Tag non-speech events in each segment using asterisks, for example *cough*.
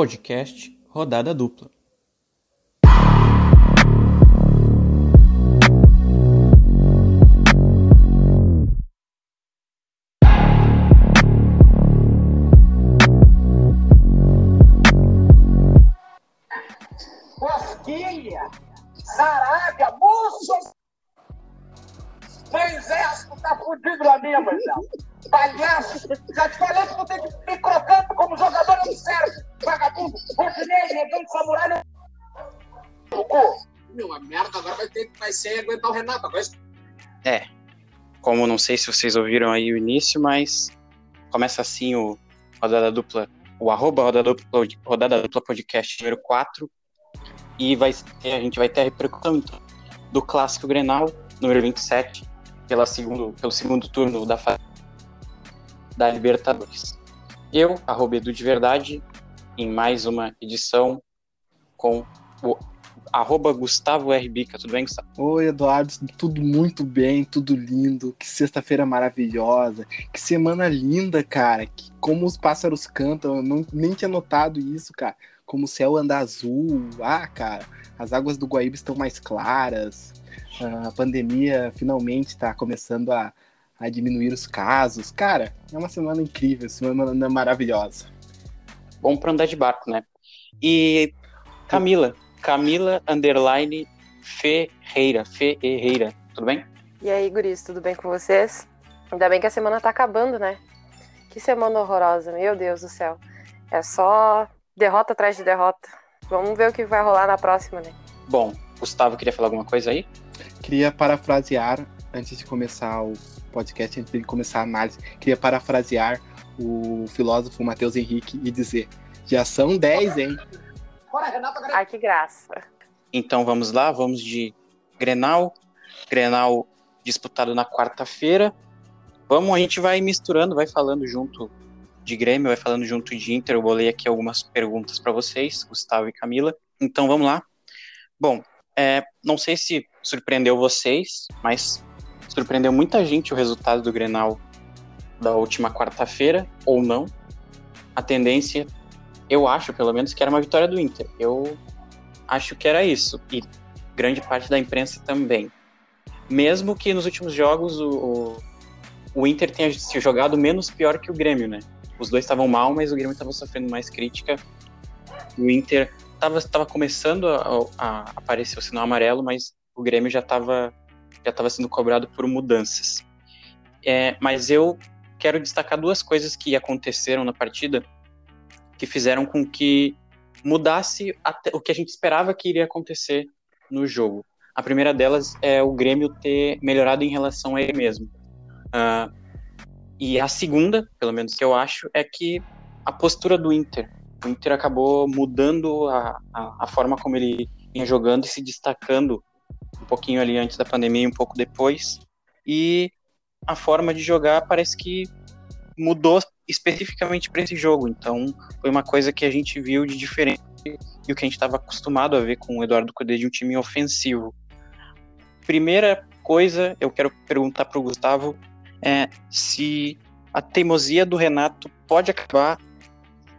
Podcast Rodada Dupla. Bosquilha, Sarabia, Mussos. Meu exército tá fudido lá mesmo, Marcelo. Palhaço, já te falei que tu tem que me crocando como jogador não serve. Vagabundo, Rodinei, negão de samurai. Meu, a merda agora vai ter que vai ser aguentar o Renato. Agora É. Como não sei se vocês ouviram aí o início, mas começa assim o Rodada Dupla, o arroba Rodada Dupla, Rodada Dupla Podcast número 4. E vai ter, a gente vai ter a repercussão então, do clássico Grenal, número 27, pela segundo, pelo segundo turno da fase da Libertadores. Eu, arroba Edu de Verdade, em mais uma edição com o arroba Gustavo R. Bica. Tudo bem, Gustavo? Oi, Eduardo, tudo muito bem, tudo lindo. Que sexta-feira maravilhosa, que semana linda, cara. Que, como os pássaros cantam, eu não, nem tinha notado isso, cara. Como o céu anda azul. Ah, cara, as águas do Guaíba estão mais claras. A pandemia finalmente está começando a, a diminuir os casos. Cara, é uma semana incrível, semana maravilhosa. Bom para andar de barco, né? E Camila, Camila underline Ferreira, Ferreira, tudo bem? E aí, guris, tudo bem com vocês? Ainda bem que a semana tá acabando, né? Que semana horrorosa, meu Deus do céu. É só derrota atrás de derrota. Vamos ver o que vai rolar na próxima, né? Bom, Gustavo queria falar alguma coisa aí? Queria parafrasear, antes de começar o podcast, antes de começar a análise, queria parafrasear o filósofo Matheus Henrique e dizer: já são 10, hein? Ai, que graça. Então vamos lá, vamos de Grenal. Grenal disputado na quarta-feira. Vamos, a gente vai misturando, vai falando junto de Grêmio, vai falando junto de Inter. Eu bolei aqui algumas perguntas para vocês, Gustavo e Camila. Então vamos lá. Bom, é, não sei se surpreendeu vocês, mas surpreendeu muita gente o resultado do Grenal da última quarta-feira, ou não. A tendência, eu acho, pelo menos, que era uma vitória do Inter. Eu acho que era isso. E grande parte da imprensa também. Mesmo que nos últimos jogos o, o, o Inter tenha se jogado menos pior que o Grêmio, né? Os dois estavam mal, mas o Grêmio estava sofrendo mais crítica. O Inter estava começando a, a, aparecer o sinal amarelo, mas o Grêmio já estava já tava sendo cobrado por mudanças. É, mas eu quero destacar duas coisas que aconteceram na partida que fizeram com que mudasse o que a gente esperava que iria acontecer no jogo. A primeira delas é o Grêmio ter melhorado em relação a ele mesmo. Uh, e a segunda, pelo menos que eu acho, é que a postura do Inter. O Inter acabou mudando a, a, a forma como ele vinha jogando e se destacando pouquinho ali antes da pandemia e um pouco depois. E a forma de jogar parece que mudou especificamente para esse jogo. Então, foi uma coisa que a gente viu de diferente e o que a gente estava acostumado a ver com o Eduardo Cudê de um time ofensivo. Primeira coisa, eu quero perguntar para o Gustavo é se a teimosia do Renato pode acabar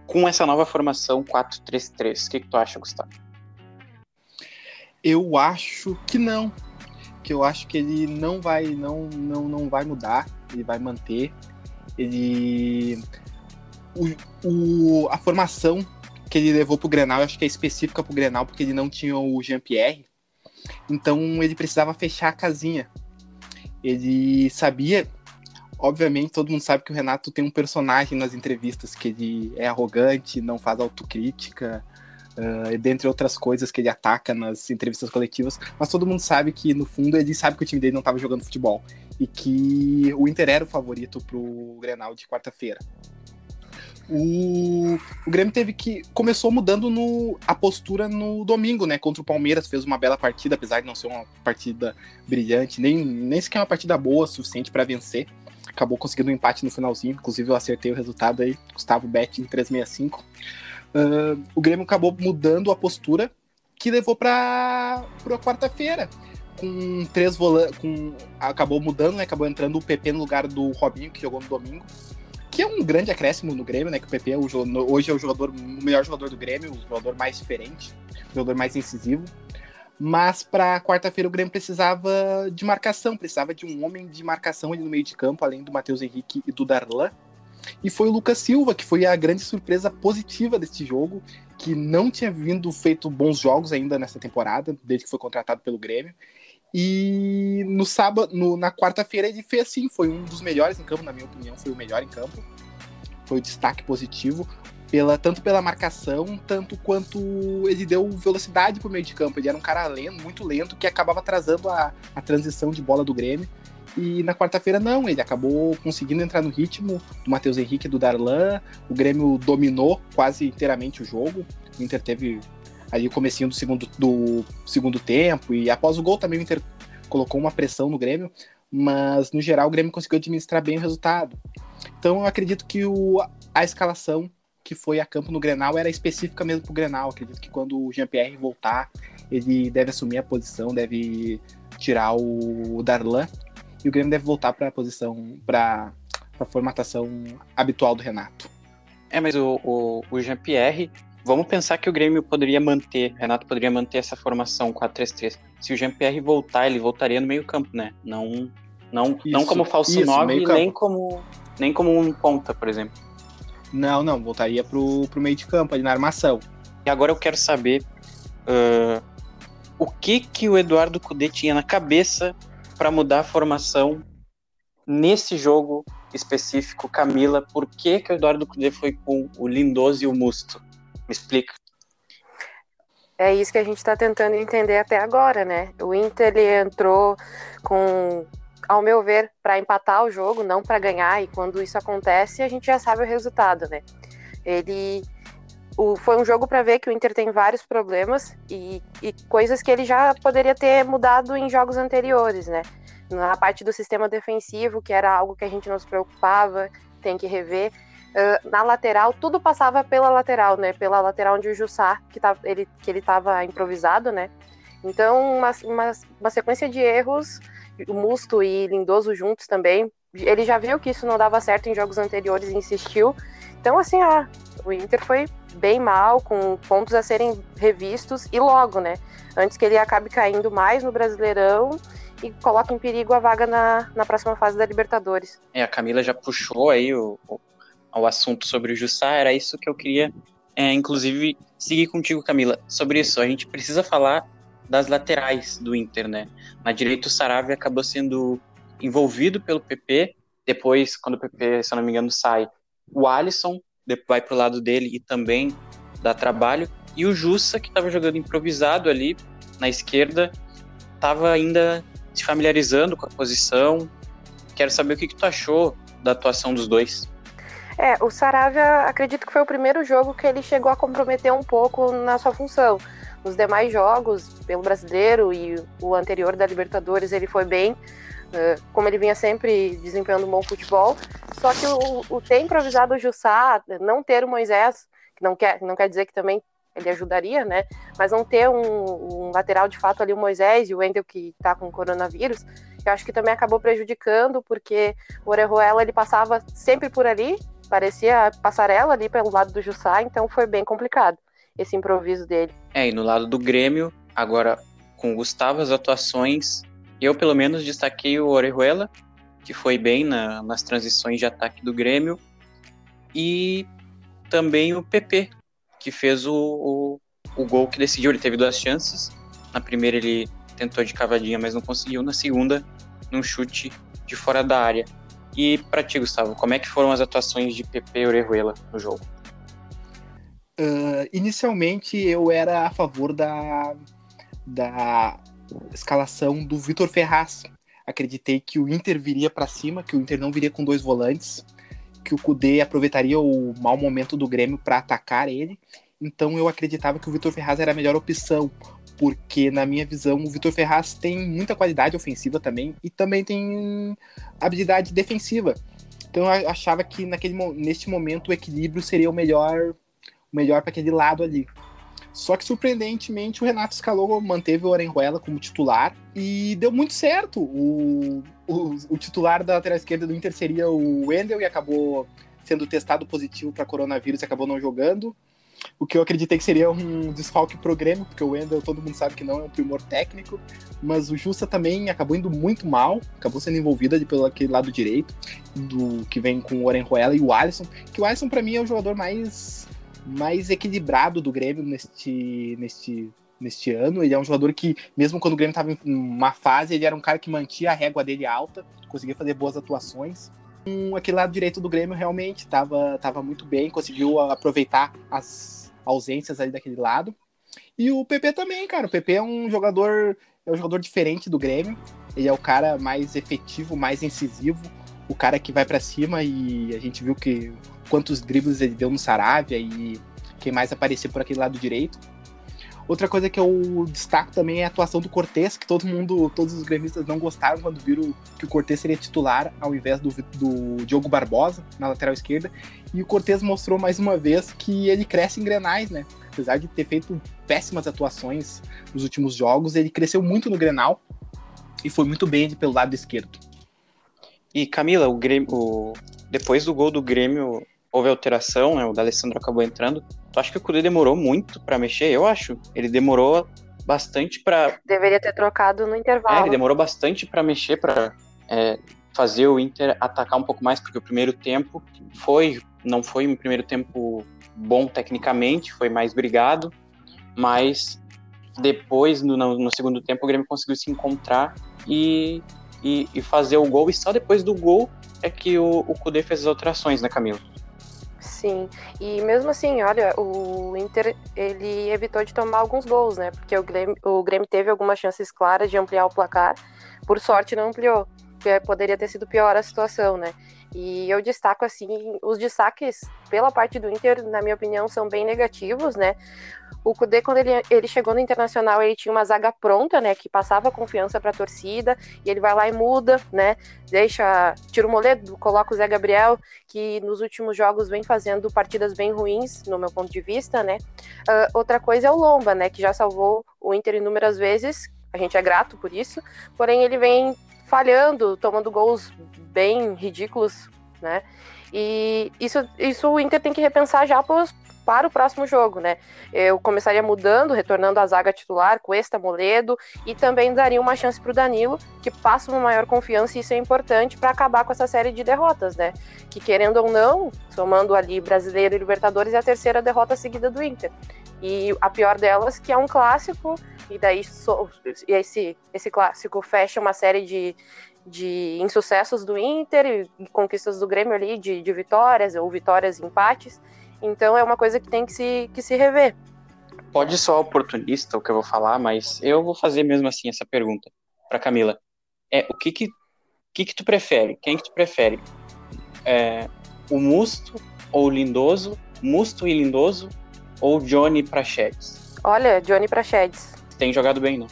com essa nova formação 4-3-3. O que, que tu acha, Gustavo? Eu acho que não. Que eu acho que ele não vai, não, não, não vai mudar. Ele vai manter. Ele o, o, a formação que ele levou pro Grenal, eu acho que é específica pro Grenal, porque ele não tinha o Jean-Pierre. Então ele precisava fechar a casinha. Ele sabia, obviamente, todo mundo sabe que o Renato tem um personagem nas entrevistas, que ele é arrogante, não faz autocrítica, uh, dentre outras coisas que ele ataca nas entrevistas coletivas, mas todo mundo sabe que, no fundo, ele sabe que o time dele não estava jogando futebol e que o Inter era o favorito pro Grenal de quarta-feira. O, o Grêmio teve que. Começou mudando no, a postura no domingo, né? Contra o Palmeiras, fez uma bela partida, apesar de não ser uma partida brilhante, nem, nem sequer uma partida boa, suficiente para vencer. Acabou conseguindo um empate no finalzinho. Inclusive, eu acertei o resultado aí. Gustavo Bet em 365. Uh, o Grêmio acabou mudando a postura que levou para a quarta-feira. Com três volantes. Acabou mudando, né? Acabou entrando o PP no lugar do Robinho, que jogou no domingo. Que que é um grande acréscimo no Grêmio, né? Que o PP é o, hoje é o jogador, o melhor jogador do Grêmio, o jogador mais diferente, o jogador mais incisivo. Mas para quarta-feira o Grêmio precisava de marcação, precisava de um homem de marcação ali no meio de campo, além do Matheus Henrique e do Darlan. E foi o Lucas Silva, que foi a grande surpresa positiva deste jogo, que não tinha vindo feito bons jogos ainda nessa temporada, desde que foi contratado pelo Grêmio. E no sábado, no, na quarta-feira ele fez assim, foi um dos melhores em campo, na minha opinião, foi o melhor em campo. Foi o destaque positivo, pela, tanto pela marcação, tanto quanto ele deu velocidade pro meio de campo. Ele era um cara lento, muito lento, que acabava atrasando a, a transição de bola do Grêmio. E na quarta-feira não, ele acabou conseguindo entrar no ritmo do Matheus Henrique e do Darlan. O Grêmio dominou quase inteiramente o jogo. O Inter teve ali o comecinho do segundo, do segundo tempo e após o gol também o Inter colocou uma pressão no Grêmio, mas no geral o Grêmio conseguiu administrar bem o resultado. Então eu acredito que o, a escalação que foi a campo no Grenal era específica mesmo para o Grenal. Acredito que quando o Jean-Pierre voltar, ele deve assumir a posição, deve tirar o Darlan e o Grêmio deve voltar para a posição, para a formatação habitual do Renato. É, mas o, o, o Jean-Pierre, vamos pensar que o Grêmio poderia manter, Renato poderia manter essa formação 4-3-3. Se o Jean-Pierre voltar, ele voltaria no meio-campo, né? Não, não, isso, não como falso 9, nem como, nem como um ponta, por exemplo. Não, não, voltaria pro, pro meio de campo, ali na armação. E agora eu quero saber uh, o que que o Eduardo Cudê tinha na cabeça para mudar a formação nesse jogo específico, Camila, por que, que o Eduardo Cudê foi com o Lindoso e o Musto? Me explica. É isso que a gente está tentando entender até agora, né? O Inter ele entrou com, ao meu ver, para empatar o jogo, não para ganhar, e quando isso acontece, a gente já sabe o resultado, né? Ele o, foi um jogo para ver que o Inter tem vários problemas e, e, coisas que ele já poderia ter mudado em jogos anteriores, né? Na parte do sistema defensivo, que era algo que a gente não se preocupava, tem que rever. Uh, na lateral, tudo passava pela lateral, né? Pela lateral onde o Jussá, que, tá, ele, que ele estava improvisado, né? Então, uma, uma, uma sequência de erros, o Musto e Lindoso juntos também. Ele já viu que isso não dava certo em jogos anteriores e insistiu. Então, assim, ó, o Inter foi bem mal, com pontos a serem revistos e logo, né? Antes que ele acabe caindo mais no Brasileirão e coloque em perigo a vaga na, na próxima fase da Libertadores. É, a Camila já puxou aí o, o, o assunto sobre o Jussá, era isso que eu queria, é, inclusive, seguir contigo, Camila. Sobre isso, a gente precisa falar das laterais do Inter, né? Na direita, o Saravia acabou sendo envolvido pelo PP, depois, quando o PP, se eu não me engano, sai, o Alisson vai pro lado dele e também dá trabalho. E o Jussa, que estava jogando improvisado ali na esquerda, estava ainda se familiarizando com a posição. Quero saber o que, que tu achou da atuação dos dois. É, o Saravia, acredito que foi o primeiro jogo que ele chegou a comprometer um pouco na sua função. Nos demais jogos, pelo brasileiro e o anterior da Libertadores, ele foi bem, como ele vinha sempre desempenhando um bom futebol. Só que o, o ter improvisado o Jussá, não ter o Moisés, que não quer, não quer dizer que também ele ajudaria, né? Mas não ter um, um lateral de fato ali, o Moisés e o Wendel que tá com coronavírus, eu acho que também acabou prejudicando, porque o Orejuela ele passava sempre por ali, parecia passarela ali pelo lado do Jussá, então foi bem complicado esse improviso dele. É, e no lado do Grêmio, agora com o Gustavo, as atuações eu, pelo menos, destaquei o Orejuela, que foi bem na, nas transições de ataque do Grêmio, e também o PP, que fez o, o, o gol que decidiu. Ele teve duas chances. Na primeira, ele tentou de cavadinha, mas não conseguiu. Na segunda, num chute de fora da área. E para ti, Gustavo, como é que foram as atuações de PP e Orejuela no jogo? Uh, inicialmente eu era a favor da, da escalação do Vitor Ferraz. Acreditei que o Inter viria para cima, que o Inter não viria com dois volantes, que o Cudê aproveitaria o mau momento do Grêmio para atacar ele. Então eu acreditava que o Vitor Ferraz era a melhor opção, porque na minha visão o Vitor Ferraz tem muita qualidade ofensiva também e também tem habilidade defensiva. Então eu achava que naquele neste momento o equilíbrio seria o melhor, o melhor para aquele lado ali. Só que, surpreendentemente, o Renato escalou, manteve o Orenjuela como titular e deu muito certo. O, o, o, titular da lateral esquerda do Inter seria o Wendel e acabou tendo testado positivo para coronavírus, acabou não jogando. O que eu acreditei que seria um desfalque pro Grêmio, porque o Wendel todo mundo sabe que não é um primor técnico, mas o Justa também acabou indo muito mal, acabou sendo envolvido ali pelo aquele lado direito, do que vem com o Orenjuela e o Alisson, que o Alisson para mim é o jogador mais mais equilibrado do Grêmio neste neste neste ano. Ele é um jogador que, mesmo quando o Grêmio estava em uma fase, ele era um cara que mantinha a régua dele alta, conseguia fazer boas atuações. Um, aquele lado direito do Grêmio realmente estava tava muito bem, conseguiu aproveitar as ausências ali daquele lado. E o PP também, cara. O PP é um jogador é um jogador diferente do Grêmio. Ele é o cara mais efetivo, mais incisivo, o cara que vai para cima e a gente viu que quantos dribles ele deu no Saravia e quem mais apareceu por aquele lado direito. Outra coisa que eu destaco também é a atuação do Cortez, que todo mundo, todos os gremistas não gostaram quando viram que o Cortez seria titular ao invés do, do Diogo Barbosa na lateral esquerda. E o Cortez mostrou mais uma vez que ele cresce em grenais, né? Apesar de ter feito péssimas atuações nos últimos jogos, ele cresceu muito no Grenal e foi muito bem pelo lado esquerdo. E Camila, o Grêmio, o... depois do gol do Grêmio, houve alteração, né? O D'Alessandro acabou entrando. Tu acha que o Cudê demorou muito para mexer? Eu acho. Ele demorou bastante para Deveria ter trocado no intervalo. É, ele demorou bastante para mexer, para é, fazer o Inter atacar um pouco mais, porque o primeiro tempo foi, não foi um primeiro tempo bom tecnicamente, foi mais brigado, mas depois, no, no segundo tempo, o Grêmio conseguiu se encontrar e, e, e, fazer o gol, e só depois do gol é que o, o Cudê fez as alterações, né, Camilo? Sim, e mesmo assim, olha, o Inter ele evitou de tomar alguns gols, né? Porque o Grêmio, o Grêmio teve algumas chances claras de ampliar o placar, por sorte não ampliou, poderia ter sido pior a situação, né? E eu destaco assim, os destaques pela parte do Inter, na minha opinião, são bem negativos, né? O Kudê, quando ele, ele chegou no Internacional, ele tinha uma zaga pronta, né? Que passava confiança para a torcida, e ele vai lá e muda, né? Deixa, tira o Moledo, coloca o Zé Gabriel, que nos últimos jogos vem fazendo partidas bem ruins, no meu ponto de vista, né? Uh, outra coisa é o Lomba, né? Que já salvou o Inter inúmeras vezes, a gente é grato por isso, porém ele vem falhando, tomando gols bem ridículos, né? E isso, isso o Inter tem que repensar já pros, para o próximo jogo, né? Eu começaria mudando, retornando à zaga titular, Cuesta, Moledo, e também daria uma chance para o Danilo, que passa uma maior confiança, e isso é importante para acabar com essa série de derrotas, né? Que querendo ou não, somando ali Brasileiro e Libertadores, é a terceira derrota seguida do Inter. E a pior delas, que é um clássico, e daí so, esse, esse clássico fecha uma série de, de insucessos do Inter e conquistas do Grêmio ali de, de vitórias ou vitórias e empates. Então é uma coisa que tem que se, que se rever. Pode soar oportunista o que eu vou falar, mas eu vou fazer mesmo assim essa pergunta para Camila. É o que que, que que tu prefere? Quem que tu prefere? É, o Musto ou o Lindoso? Musto e Lindoso ou Johnny Prachedes? Olha, Johnny Prachedes. Tem jogado bem, não?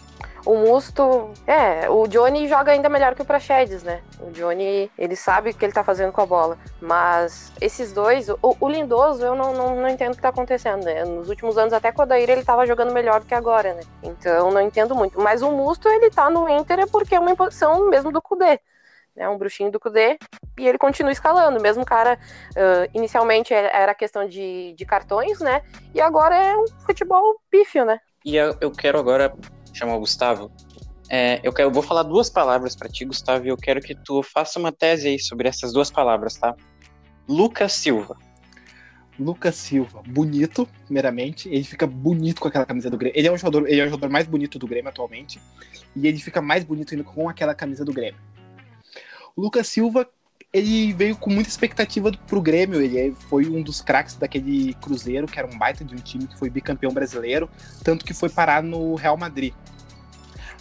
O Musto, é, o Johnny joga ainda melhor que o Praxedes, né? O Johnny, ele sabe o que ele tá fazendo com a bola. Mas esses dois, o, o Lindoso, eu não, não, não, entendo o que tá acontecendo, né? Nos últimos anos, até com o Odair, ele tava jogando melhor do que agora, né? Então, não entendo muito. Mas o Musto, ele tá no Inter é porque é uma imposição mesmo do Kudê. É um bruxinho do Kudê, e ele continua escalando. Mesmo cara, uh, inicialmente era questão de, de cartões, né? E agora é um futebol pífio, né? E eu quero agora chamar o Gustavo. É, eu, quero, eu vou falar duas palavras para ti, Gustavo, e eu quero que tu faça uma tese aí sobre essas duas palavras, tá? Lucas Silva. Lucas Silva, bonito, primeiramente. Ele fica bonito com aquela camisa do Grêmio. Ele é, um jogador, ele é o jogador mais bonito do Grêmio atualmente. E ele fica mais bonito ainda com aquela camisa do Grêmio. O Lucas Silva, ele veio com muita expectativa pro Grêmio. Ele foi um dos craques daquele Cruzeiro, que era um baita de um time que foi bicampeão brasileiro, tanto que foi parar no Real Madrid.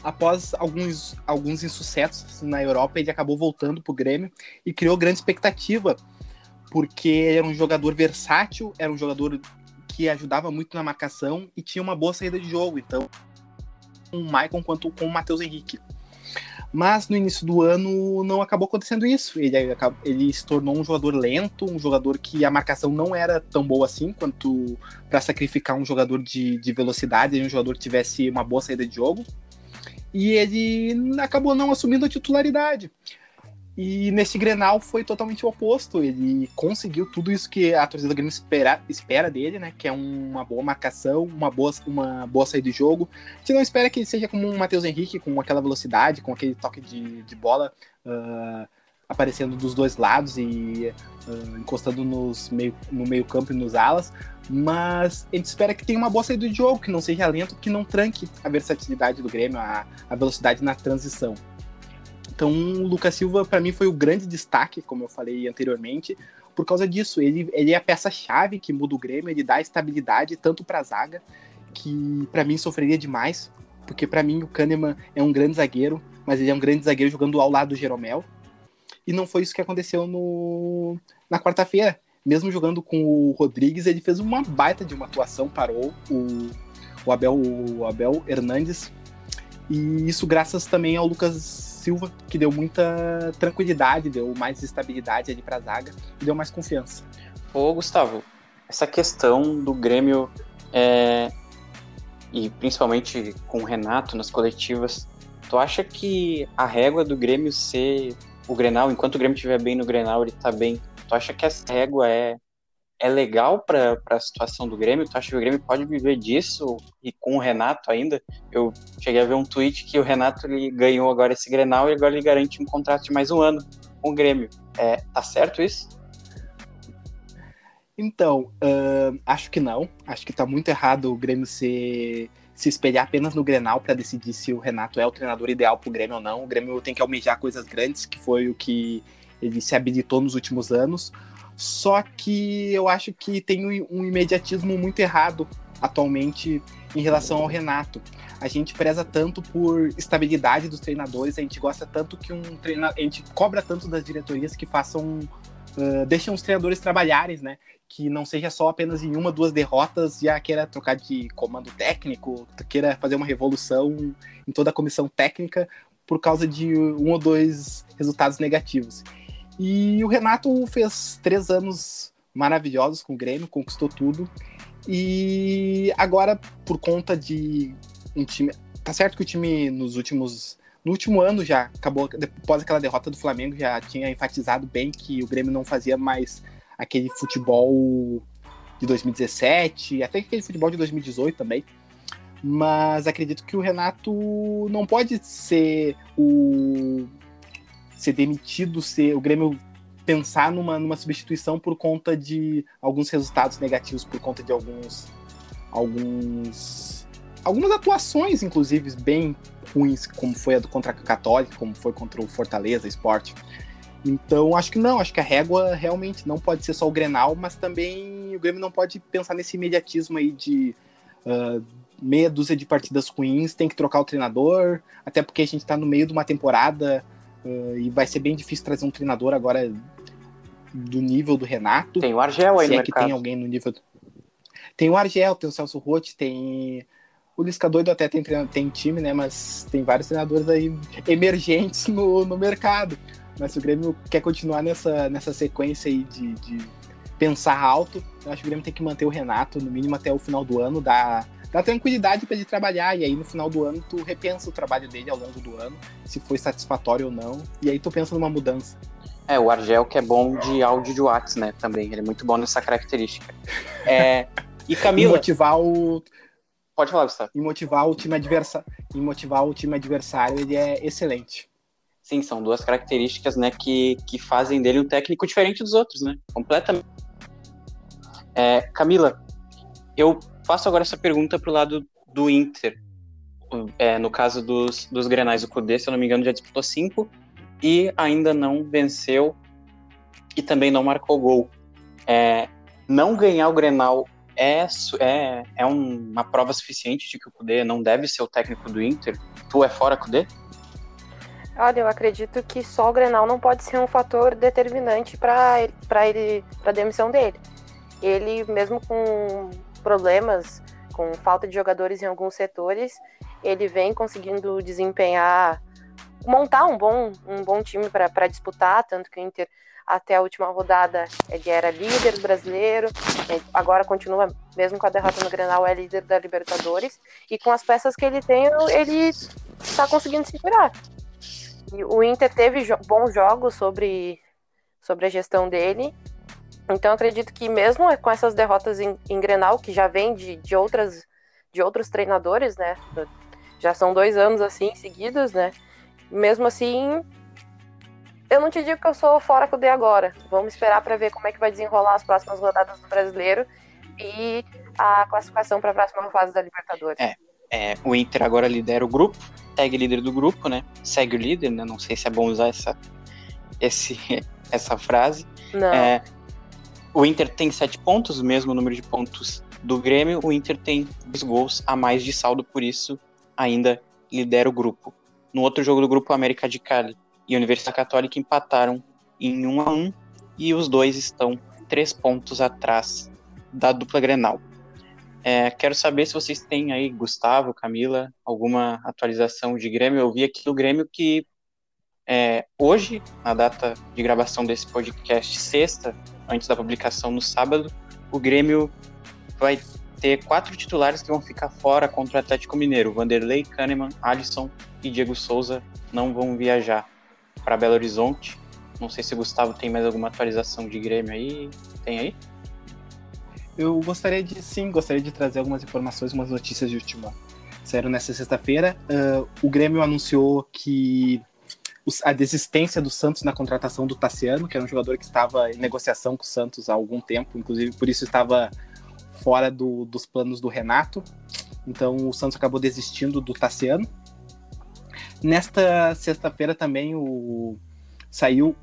Após alguns, alguns insucessos na Europa, ele acabou voltando pro Grêmio e criou grande expectativa, porque era um jogador versátil, era um jogador que ajudava muito na marcação e tinha uma boa saída de jogo. Então, o Maicon quanto com o Matheus Henrique. Mas no início do ano não acabou acontecendo isso. Ele, ele se tornou um jogador lento, um jogador que a marcação não era tão boa assim quanto para sacrificar um jogador de, de velocidade, um jogador que tivesse uma boa saída de jogo. E ele acabou não assumindo a titularidade. E nesse Grenal foi totalmente o oposto. Ele conseguiu tudo isso que a torcida do Grêmio espera, espera dele, né? Que é uma boa marcação, uma boa, uma boa saída de jogo. A gente não espera que ele seja como um Matheus Henrique, com aquela velocidade, com aquele toque de, de bola uh, aparecendo dos dois lados e uh, encostando nos meio, no meio campo e nos alas. Mas a gente espera que tenha uma boa saída de jogo, que não seja lento, que não tranque a versatilidade do Grêmio, a, a velocidade na transição. Então, o Lucas Silva, para mim, foi o grande destaque, como eu falei anteriormente, por causa disso. Ele, ele é a peça-chave que muda o Grêmio, ele dá estabilidade tanto para a zaga, que para mim sofreria demais, porque para mim o Kahneman é um grande zagueiro, mas ele é um grande zagueiro jogando ao lado do Jeromel. E não foi isso que aconteceu no, na quarta-feira. Mesmo jogando com o Rodrigues, ele fez uma baita de uma atuação, parou o, o Abel, o Abel Hernandes. E isso graças também ao Lucas Silva, que deu muita tranquilidade, deu mais estabilidade ali para a zaga e deu mais confiança. Ô, Gustavo, essa questão do Grêmio é, e principalmente com o Renato nas coletivas, tu acha que a régua do Grêmio ser o Grenal, enquanto o Grêmio estiver bem no Grenal, ele tá bem. Tu acha que essa régua é é legal para a situação do Grêmio? Tu acha que o Grêmio pode viver disso e com o Renato ainda? Eu cheguei a ver um tweet que o Renato ele ganhou agora esse Grenal e agora ele garante um contrato de mais um ano com o Grêmio. É, tá certo isso? Então, uh, acho que não. Acho que tá muito errado o Grêmio se, se espelhar apenas no Grenal para decidir se o Renato é o treinador ideal para o Grêmio ou não. O Grêmio tem que almejar coisas grandes, que foi o que ele se habilitou nos últimos anos. Só que eu acho que tem um imediatismo muito errado atualmente em relação ao Renato. A gente preza tanto por estabilidade dos treinadores, a gente gosta tanto que um treinador, a gente cobra tanto das diretorias que façam uh, deixem os treinadores trabalharem, né? Que não seja só apenas em uma, duas derrotas já queira trocar de comando técnico, queira fazer uma revolução em toda a comissão técnica por causa de um ou dois resultados negativos. E o Renato fez três anos maravilhosos com o Grêmio, conquistou tudo. E agora, por conta de um time. Tá certo que o time nos últimos. No último ano já acabou, após aquela derrota do Flamengo, já tinha enfatizado bem que o Grêmio não fazia mais aquele futebol de 2017, até aquele futebol de 2018 também. Mas acredito que o Renato não pode ser o ser demitido, ser o Grêmio pensar numa, numa substituição por conta de alguns resultados negativos, por conta de alguns alguns algumas atuações, inclusive, bem ruins, como foi a do contra a Católica, como foi contra o Fortaleza Esporte. Então, acho que não, acho que a régua realmente não pode ser só o Grenal, mas também o Grêmio não pode pensar nesse imediatismo aí de uh, meia dúzia de partidas ruins, tem que trocar o treinador, até porque a gente está no meio de uma temporada Uh, e vai ser bem difícil trazer um treinador agora do nível do Renato. Tem o Argel aí se no é que tem alguém no nível. Do... Tem o Argel, tem o Celso Rotti, tem. O Lisca Doido até tem, tem time, né? Mas tem vários treinadores aí emergentes no, no mercado. Mas se o Grêmio quer continuar nessa, nessa sequência aí de, de pensar alto, eu acho que o Grêmio tem que manter o Renato, no mínimo até o final do ano, dar dá tranquilidade para ele trabalhar. E aí no final do ano tu repensa o trabalho dele ao longo do ano, se foi satisfatório ou não. E aí tu pensa numa mudança. É, o Argel que é bom de áudio de WhatsApp, né? Também. Ele é muito bom nessa característica. É, e *laughs* Camila. E motivar o. Pode falar, Gustavo. E motivar o time adversário. E motivar o time adversário, ele é excelente. Sim, são duas características, né, que, que fazem dele um técnico diferente dos outros, né? Completamente. É, Camila, eu faço agora essa pergunta pro lado do Inter. É, no caso dos, dos Grenais, o Cudê, se eu não me engano, já disputou cinco e ainda não venceu e também não marcou gol. É, não ganhar o Grenal é, é, é uma prova suficiente de que o Cudê não deve ser o técnico do Inter? Tu é fora, Cudê? Olha, eu acredito que só o Grenal não pode ser um fator determinante para ele, para demissão dele. Ele, mesmo com problemas com falta de jogadores em alguns setores, ele vem conseguindo desempenhar, montar um bom, um bom time para disputar, tanto que o Inter até a última rodada ele era líder brasileiro, agora continua, mesmo com a derrota no Grenal, é líder da Libertadores, e com as peças que ele tem, ele está conseguindo se virar. E o Inter teve jo bons jogos sobre, sobre a gestão dele. Então acredito que mesmo com essas derrotas em, em Grenal, que já vem de, de, outras, de outros treinadores, né? Já são dois anos assim seguidos, né? Mesmo assim, eu não te digo que eu sou fora com o D agora. Vamos esperar para ver como é que vai desenrolar as próximas rodadas do Brasileiro e a classificação para a próxima fase da Libertadores. É, é, o Inter agora lidera o grupo, tag líder do grupo, né? Segue o líder, né? Não sei se é bom usar essa, esse, *laughs* essa frase. Não. É, o Inter tem sete pontos, o mesmo número de pontos do Grêmio. O Inter tem dois gols a mais de saldo, por isso ainda lidera o grupo. No outro jogo do grupo, América de Cali e Universidade Católica empataram em 1 a 1 e os dois estão três pontos atrás da dupla Grenal. É, quero saber se vocês têm aí, Gustavo, Camila, alguma atualização de Grêmio. Eu vi aqui o Grêmio que é, hoje, na data de gravação desse podcast, sexta, antes da publicação no sábado, o Grêmio vai ter quatro titulares que vão ficar fora contra o Atlético Mineiro. Vanderlei, Kahneman, Alisson e Diego Souza não vão viajar para Belo Horizonte. Não sei se o Gustavo tem mais alguma atualização de Grêmio aí. Tem aí? Eu gostaria de, sim, gostaria de trazer algumas informações, umas notícias de última. Sério, nessa sexta-feira, uh, o Grêmio anunciou que a desistência do Santos na contratação do Tassiano, que era um jogador que estava em negociação com o Santos há algum tempo, inclusive por isso estava fora do, dos planos do Renato. Então o Santos acabou desistindo do Tassiano. Nesta sexta-feira também o, saiu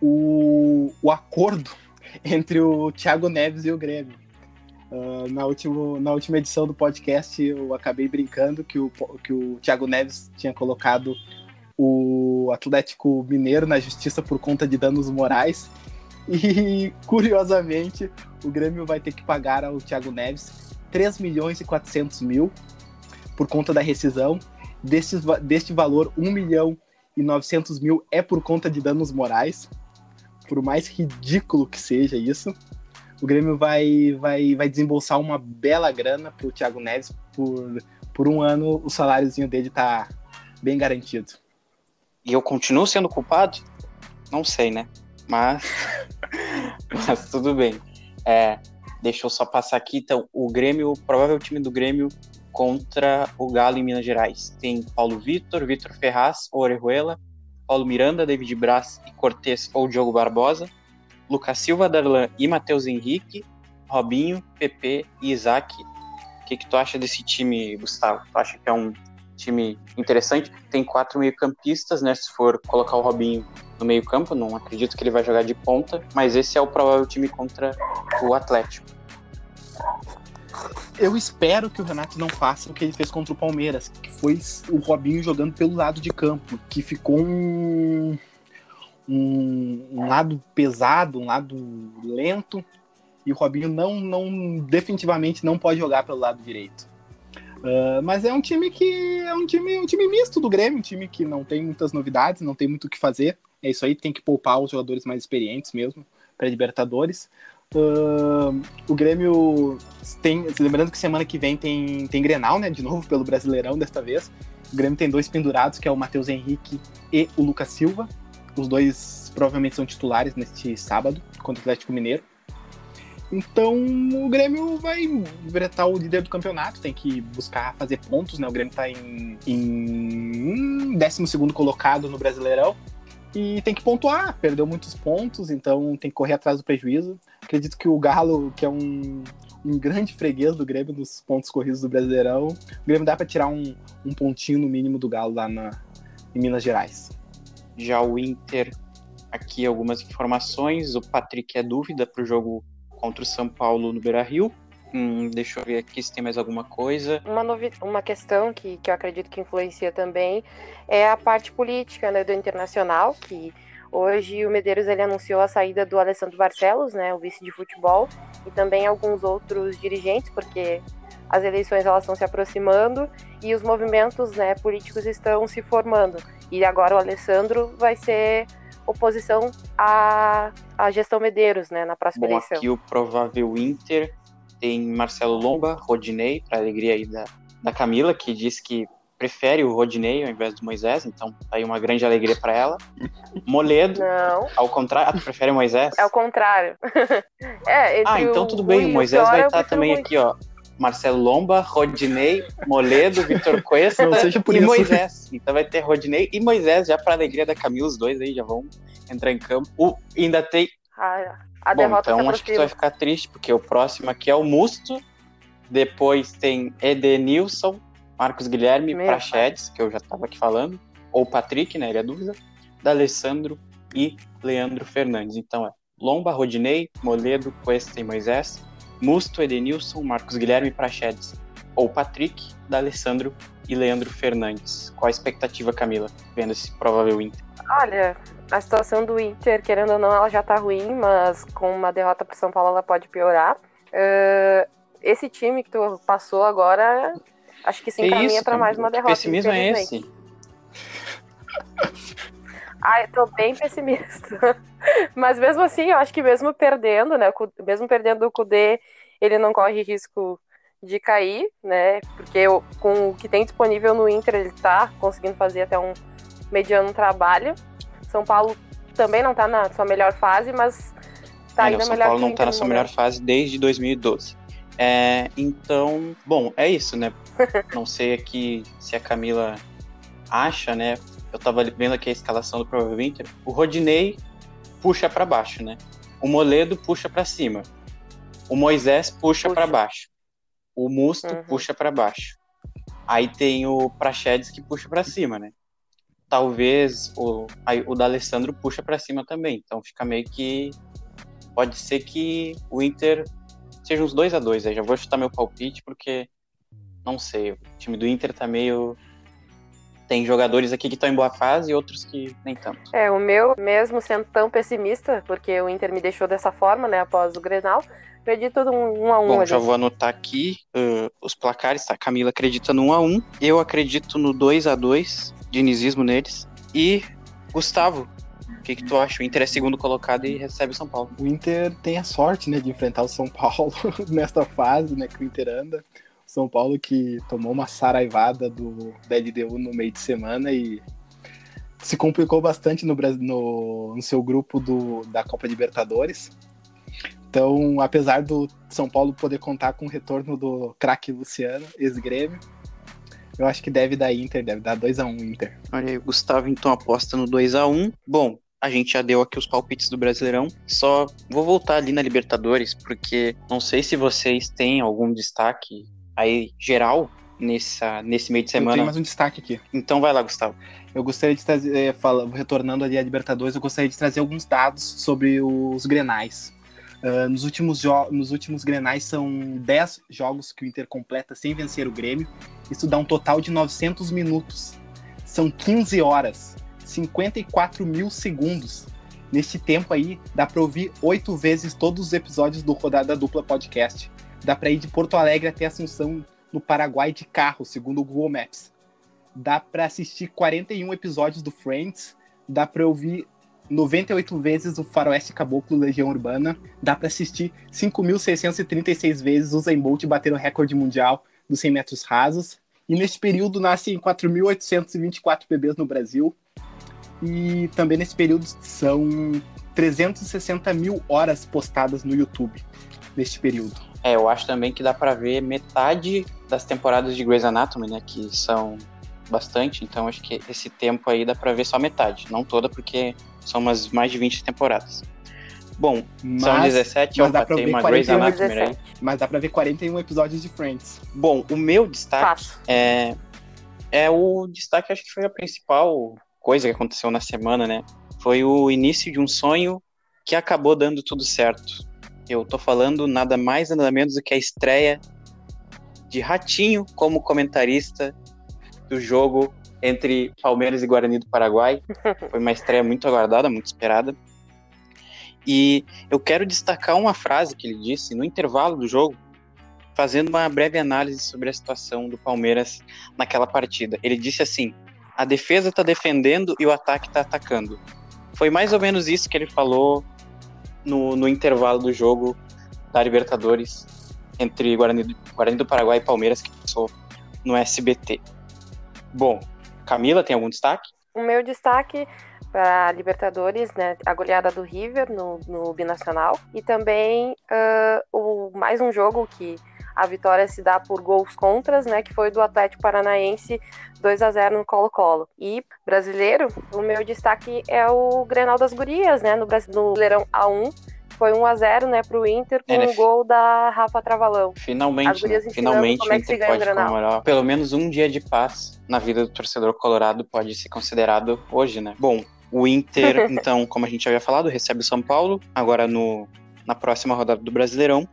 o, o acordo *laughs* entre o Thiago Neves e o Grêmio. Uh, na, último, na última edição do podcast, eu acabei brincando que o, que o Thiago Neves tinha colocado o Atlético Mineiro na justiça por conta de danos morais. *laughs* E, curiosamente, o Grêmio vai ter que pagar ao Thiago Neves 3 milhões e 400 mil por conta da rescisão. Deste, deste valor, 1 milhão e 900 mil é por conta de danos morais por mais ridículo que seja isso, o Grêmio vai, vai, vai desembolsar uma bela grana pro Thiago Neves por, por um ano o saláriozinho dele tá bem garantido. E eu continuo sendo culpado? Não sei, né? Mas, *laughs* mas tudo bem. É, deixa eu só passar aqui. Então, o Grêmio, o provável time do Grêmio contra o Galo em Minas Gerais. Tem Paulo Vitor, Vitor Ferraz, Orejuela, Paulo Miranda, David Braz e Cortez ou Diogo Barbosa, Lucas Silva, Darlan e Matheus Henrique, Robinho, PP e Isaac. O que, que tu acha desse time, Gustavo? Tu acha que é um time interessante? Tem quatro meio-campistas, né? Se for colocar o Robinho no meio-campo, não acredito que ele vai jogar de ponta, mas esse é o provável time contra o Atlético eu espero que o Renato não faça o que ele fez contra o Palmeiras, que foi o Robinho jogando pelo lado de campo, que ficou um, um, um lado pesado, um lado lento, e o Robinho não, não definitivamente não pode jogar pelo lado direito. Uh, mas é um time que é um time, um time misto do Grêmio, um time que não tem muitas novidades, não tem muito o que fazer. É isso aí, tem que poupar os jogadores mais experientes mesmo para Libertadores. Uh, o Grêmio tem. Lembrando que semana que vem tem, tem Grenal, né? De novo pelo Brasileirão desta vez. O Grêmio tem dois pendurados, que é o Matheus Henrique e o Lucas Silva. Os dois provavelmente são titulares neste sábado contra o Atlético Mineiro. Então o Grêmio vai estar o líder do campeonato, tem que buscar fazer pontos, né? O Grêmio está em, em 12 colocado no Brasileirão e tem que pontuar, perdeu muitos pontos, então tem que correr atrás do prejuízo. Acredito que o Galo, que é um, um grande freguês do Grêmio nos pontos corridos do Brasileirão, o Grêmio dá para tirar um, um pontinho no mínimo do Galo lá na, em Minas Gerais. Já o Inter, aqui algumas informações, o Patrick é dúvida para o jogo contra o São Paulo no Beira-Rio. Hum, deixa eu ver aqui se tem mais alguma coisa. Uma, novi uma questão que, que eu acredito que influencia também é a parte política né, do Internacional, que hoje o Medeiros ele anunciou a saída do Alessandro Barcelos, né, o vice de futebol, e também alguns outros dirigentes, porque as eleições elas estão se aproximando e os movimentos né, políticos estão se formando. E agora o Alessandro vai ser oposição à, à gestão Medeiros né, na próxima Bom, eleição. Aqui o provável Inter tem Marcelo Lomba, Rodinei, para alegria aí da, da Camila, que diz que prefere o Rodinei ao invés do Moisés, então tá aí uma grande alegria para ela. Moledo, Não, ao contrário, ah, tu prefere o Moisés? é o contrário. *laughs* é, Ah, então tudo bem, o Moisés vai estar prefiro também aqui, ó. Marcelo Lomba, Rodinei, Moledo, Vitor Cuesta Não seja por e isso. Moisés. Então vai ter Rodinei e Moisés, já para alegria da Camila, os dois aí já vão entrar em campo. O, ainda tem. A, a Bom, derrota então acho que tu vai ficar triste, porque o próximo aqui é o Musto. Depois tem Edenilson, Marcos Guilherme, Meu Prachedes, que eu já estava aqui falando. Ou Patrick, né? Ele é dúvida. D'Alessandro e Leandro Fernandes. Então é Lomba, Rodinei, Moledo, Cuesta e Moisés. Musto, Edenilson, Marcos Guilherme e Prachedes. Ou Patrick, D'Alessandro e Leandro Fernandes. Qual a expectativa, Camila, vendo esse provável Inter? Olha, a situação do Inter, querendo ou não, ela já tá ruim, mas com uma derrota pro São Paulo ela pode piorar. Eh, esse time que tu passou agora, acho que se encaminha pra mais uma derrota. pessimismo é esse? Ah, eu tô bem pessimista. *laughs* Mas mesmo assim, eu acho que mesmo perdendo, né? Mesmo perdendo o Kudê, ele não corre risco de cair, né? Porque o- com o que tem disponível no Inter, ele tá conseguindo fazer até um mediano trabalho. São Paulo também não tá na sua melhor fase, mas tá É, ainda São melhor Paulo não tá na sua melhor fase desde 2012. É, então, bom, é isso, né? *laughs* Não sei aqui se a Camila acha, né? Eu tava vendo aqui a escalação do provável Inter. O Rodinei puxa pra baixo, né? O Moledo puxa pra cima. O Moisés puxa Puxa. pra baixo. O Musto Uhum. puxa pra baixo. Aí tem o Prachedes que puxa pra cima, né? Talvez o, aí o D'Alessandro puxa pra cima também. Então fica meio que pode ser que o Inter seja uns 2 a 2 aí. Já vou chutar meu palpite porque não sei, o time do Inter tá meio tem jogadores aqui que estão em boa fase e outros que nem tanto. É, o meu, mesmo sendo tão pessimista, porque o Inter me deixou dessa forma, né, após o Grenal, acredito um, um a um Bom, ali. já vou anotar aqui uh, os placares, tá? Camila acredita no 1 a 1 eu acredito no 2 a 2 dinizismo neles. E Gustavo, o que, que tu acha? O Inter é segundo colocado e recebe o São Paulo. O Inter tem a sorte, né, de enfrentar o São Paulo *laughs* nesta fase, né, que o Inter anda. São Paulo que tomou uma saraivada do da LDU no meio de semana e se complicou bastante no, no, no seu grupo do, da Copa Libertadores. Então, apesar do São Paulo poder contar com o retorno do craque Luciano, ex-grêmio, eu acho que deve dar Inter, deve dar 2x1 Inter. Olha aí, o Gustavo então aposta no 2 a 1 Bom, a gente já deu aqui os palpites do Brasileirão. Só vou voltar ali na Libertadores, porque não sei se vocês têm algum destaque aí geral nessa, nesse meio de Eu tenho semana. mais um destaque aqui. Então vai lá, Gustavo. Eu gostaria de trazer, eh, fala- retornando ali a Libertadores, eu gostaria de trazer alguns dados sobre os Grenais. Ah, nos, últimos nos últimos Grenais são 10 jogos que o Inter completa sem vencer o Grêmio. Isso dá um total de 900 minutos. São 15 horas, 54 mil segundos. Neste tempo aí, dá pra ouvir oito vezes todos os episódios do Rodada Dupla Podcast. Dá pra ir de Porto Alegre até Assunção, no Paraguai, de carro, segundo o Google Maps. Dá pra assistir 41 episódios do Friends, dá pra ouvir 98 vezes o Faroeste Caboclo Legião Urbana, dá pra assistir 5.636 vezes o Zayn Bolt bater o recorde mundial dos 100 metros rasos, e neste período nascem 4.824 bebês no Brasil, e também nesse período são 360 mil horas postadas no YouTube, neste período. É, eu acho também que dá pra ver metade das temporadas de Grey's Anatomy, né? Que são bastante, então acho que esse tempo aí dá pra ver só metade. Não toda, porque são umas mais de 20 temporadas. Bom, são Mas, 17, mas eu dá pra batei ver uma Grey's 41 Anatomy aí. 17. mas dá pra ver 41 episódios de Friends. Bom, o meu destaque é, é o destaque, acho que foi a principal coisa que aconteceu na semana, né? Foi o início de um sonho que acabou dando tudo certo. Eu tô falando nada mais nada menos do que a estreia de Ratinho como comentarista do jogo entre Palmeiras e Guarani do Paraguai. *laughs* Foi uma estreia muito aguardada, muito esperada. E eu quero destacar uma frase que ele disse no intervalo do jogo, fazendo uma breve análise sobre a situação do Palmeiras naquela partida. Ele disse assim: a defesa tá defendendo e o ataque tá atacando. Foi mais ou menos isso que ele falou no, no intervalo do jogo da Libertadores entre Guarani do, Guarani do Paraguai e Palmeiras, que passou no SBT. Bom, Camila, tem algum destaque? O meu destaque para Libertadores, né, a goleada do River no, no Binacional e também uh, o, mais um jogo que a vitória se dá por gols contras, né, que foi do Atlético Paranaense 2 a 0 no Colo-Colo. E brasileiro, o meu destaque é o Grenal das Gurias, né, no Brasileirão A1, foi 1 a 0 né, pro Inter com o NF. um gol da Rafa Travalão. Finalmente, né? finalmente como é o que se Inter ganha o pode comemorar. Pelo menos um dia de paz na vida do torcedor colorado pode ser considerado hoje, né? Bom, o Inter, *laughs* então, como a gente havia falado, recebe o São Paulo, agora no, na próxima rodada do Brasileirão,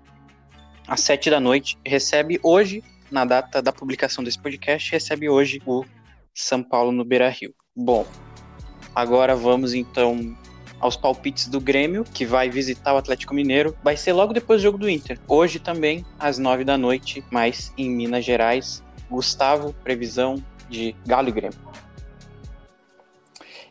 às sete da noite, recebe hoje, na data da publicação desse podcast, recebe hoje o São Paulo no Beira-Rio. Bom, agora vamos então aos palpites do Grêmio, que vai visitar o Atlético Mineiro. Vai ser logo depois do jogo do Inter. Hoje também, às nove da noite, mas em Minas Gerais. Gustavo, previsão de Galo e Grêmio.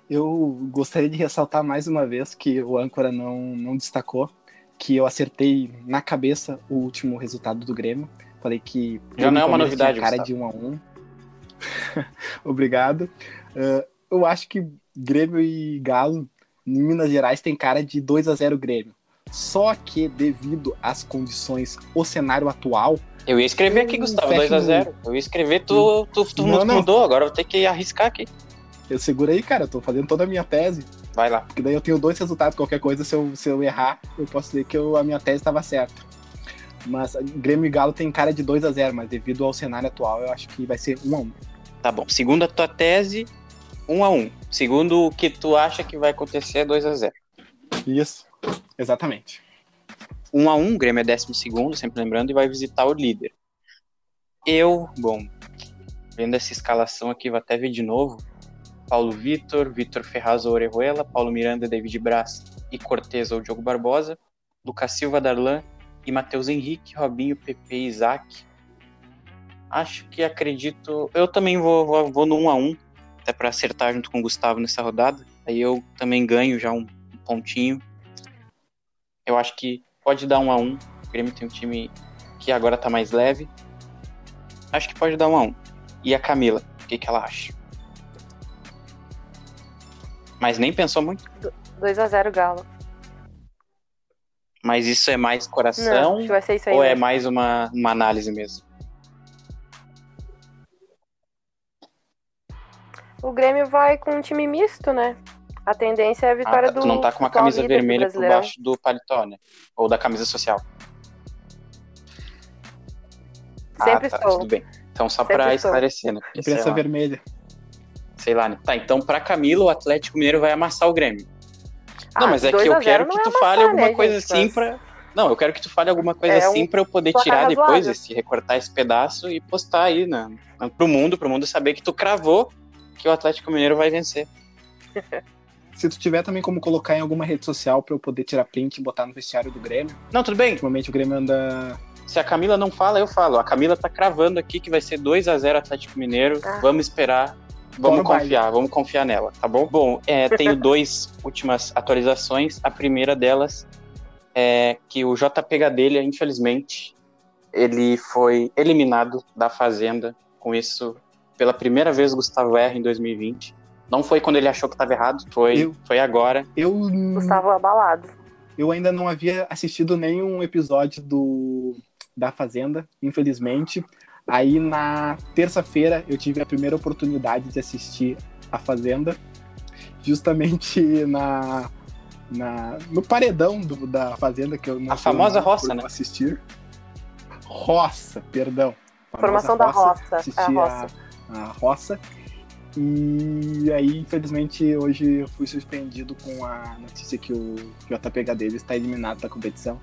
Eu gostaria de ressaltar mais uma vez que o âncora não, não destacou, que eu acertei na cabeça o último resultado do Grêmio. Falei que Já não é uma novidade, cara Gustavo. de um a um. *laughs* Obrigado. Uh, eu acho que Grêmio e Galo em Minas Gerais tem cara de 2 a 0 Grêmio. Só que devido às condições, o cenário atual, Eu ia escrever aqui, Hum, Gustavo, fecha 2x0. Eu ia escrever, tu, tu, tu Não, não. mudou, agora eu vou ter que arriscar aqui. eu segura aí, cara, eu tô fazendo toda a minha tese. Vai lá. Porque daí eu tenho dois resultados, qualquer coisa, se eu, se eu errar, eu posso dizer que eu- a minha tese estava certa. Mas Grêmio e Galo tem cara de 2 a 0 mas devido ao cenário atual, eu acho que vai ser 1 a 1 Tá bom. Segundo a tua tese, 1x1. Segundo o que tu acha que vai acontecer, é 2x0. Isso, exatamente. 1x1, o Grêmio é décimo segundo, sempre lembrando, e vai visitar o líder. Eu, bom, vendo essa escalação aqui, vou até ver de novo. Paulo Vitor, Vitor Ferraz ou Orejuela, Paulo Miranda, David Braz e Cortez ou Diogo Barbosa, Lucas Silva, Darlan e Matheus Henrique, Robinho, Pepe e Isaac. Acho que acredito. Eu também vou, vou, vou no 1x1, até para acertar junto com o Gustavo nessa rodada. Aí eu também ganho já um pontinho. Eu acho que pode dar 1x1. O Grêmio tem um time que agora tá mais leve. Acho que pode dar 1x1. E a Camila, o que, que ela acha? Mas nem pensou muito. 2 a 0 Galo. Mas isso é mais Não, coração que vai ser isso aí. ou é mesmo. mais uma, uma análise mesmo? O Grêmio vai com um time misto, né? A tendência é a Ah, vitória tá, do tu não tá com uma camisa vermelha por baixo do paletó, né? Ou da camisa social. Sempre ah, tá, estou. tudo bem. Então só Sempre pra estou. esclarecer, né? Imprensa lá, vermelha. Sei lá, né? Tá, então pra Camila o Atlético Mineiro vai amassar o Grêmio. Não, Ah, mas é 2 que eu a 0 quero não que tu amassar, fale alguma né, coisa gente? assim Mas pra. Não, eu quero que tu fale alguma coisa É um assim pra eu poder tirar depois esse, recortar esse pedaço e postar aí na, pro mundo, pro mundo saber que tu cravou que o Atlético Mineiro vai vencer. *laughs* Se tu tiver também como colocar em alguma rede social pra eu poder tirar print e botar no vestiário do Grêmio, Não, tudo bem. ultimamente o Grêmio anda. Se a Camila não fala, eu falo. A Camila tá cravando aqui que vai ser 2 a 0 Atlético Mineiro. Ah. Vamos esperar. Vamos Bora, baile. confiar, vamos confiar nela, tá bom? Bom, é, tenho *laughs* duas últimas atualizações. A primeira delas é que o JP Gadelha, infelizmente, ele foi eliminado da Fazenda. Com isso, pela primeira vez, o Gustavo erra em 2020. Não foi quando ele achou que estava errado, foi, Eu- foi agora. Eu, Gustavo abalado. eu ainda não havia assistido nenhum episódio do da Fazenda, infelizmente. Aí na terça-feira eu tive a primeira oportunidade de assistir a Fazenda, justamente na, na no paredão do- da Fazenda que eu não A famosa roça, né? Assistir. Roça, perdão. Formação da roça. É a Assisti roça. a, a roça. E aí, infelizmente, hoje eu fui surpreendido com a notícia que o JP Gadelha está eliminado da competição.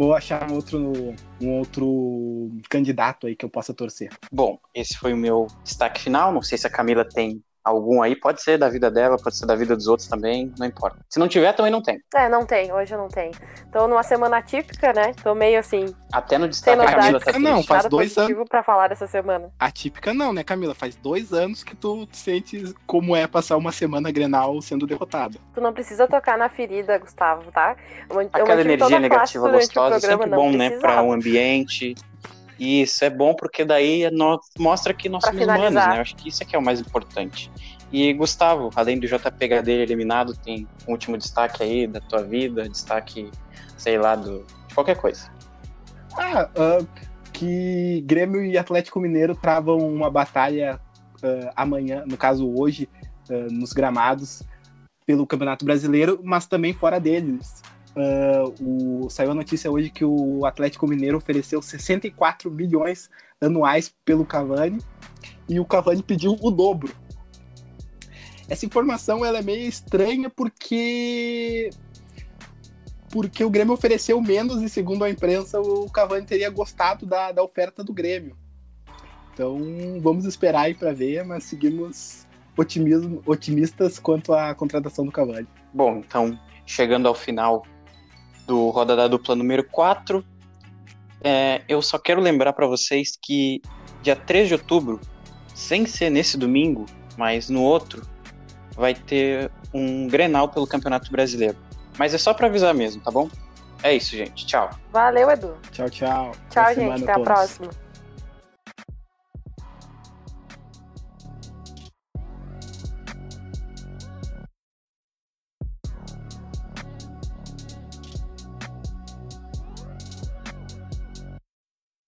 Vou achar um outro, um outro candidato aí que eu possa torcer. Bom, esse foi o meu destaque final. Não sei se a Camila tem algum aí. Pode ser da vida dela, pode ser da vida dos outros também, não importa. Se não tiver, também não tem. É, não tem, hoje eu não tenho. Tô numa semana atípica, né? Tô meio assim, Até no destaque a. Camila tá não, faz nada dois positivo pra falar dessa semana. Atípica não, né, Camila? Faz dois anos que tu sente como é passar uma semana Grenal sendo derrotada. Tu não precisa tocar na ferida, Gustavo, tá? Eu Aquela energia negativa gostosa é programa, sempre não bom, né? precisava. Pra um ambiente. Isso, é bom porque daí mostra que nós Pra somos humanos, finalizar. né? Eu acho que isso é que é o mais importante. E Gustavo, além do JP dele eliminado, tem um último destaque aí da tua vida, destaque, sei lá, do, de qualquer coisa. Ah, ah, que Grêmio e Atlético Mineiro travam uma batalha ah, amanhã, no caso hoje, ah, nos gramados, pelo Campeonato Brasileiro, mas também fora deles. Ah, o, saiu a notícia hoje que o Atlético Mineiro ofereceu 64 milhões anuais pelo Cavani e o Cavani pediu o dobro. Essa informação ela é meio estranha porque porque o Grêmio ofereceu menos e segundo a imprensa o Cavani teria gostado da, da oferta do Grêmio. Então vamos esperar aí para ver, mas seguimos otimismo, otimistas quanto à contratação do Cavani. Bom, então, chegando ao final do Rodada Dupla número 4, é, eu só quero lembrar para vocês que dia 3 de outubro, sem ser nesse domingo, mas no outro, vai ter um Grenal pelo Campeonato Brasileiro. Mas é só para avisar mesmo, tá bom? É isso, gente. Tchau. Valeu, Edu. Tchau, tchau. Tchau, Boa gente. Até a todos. próxima.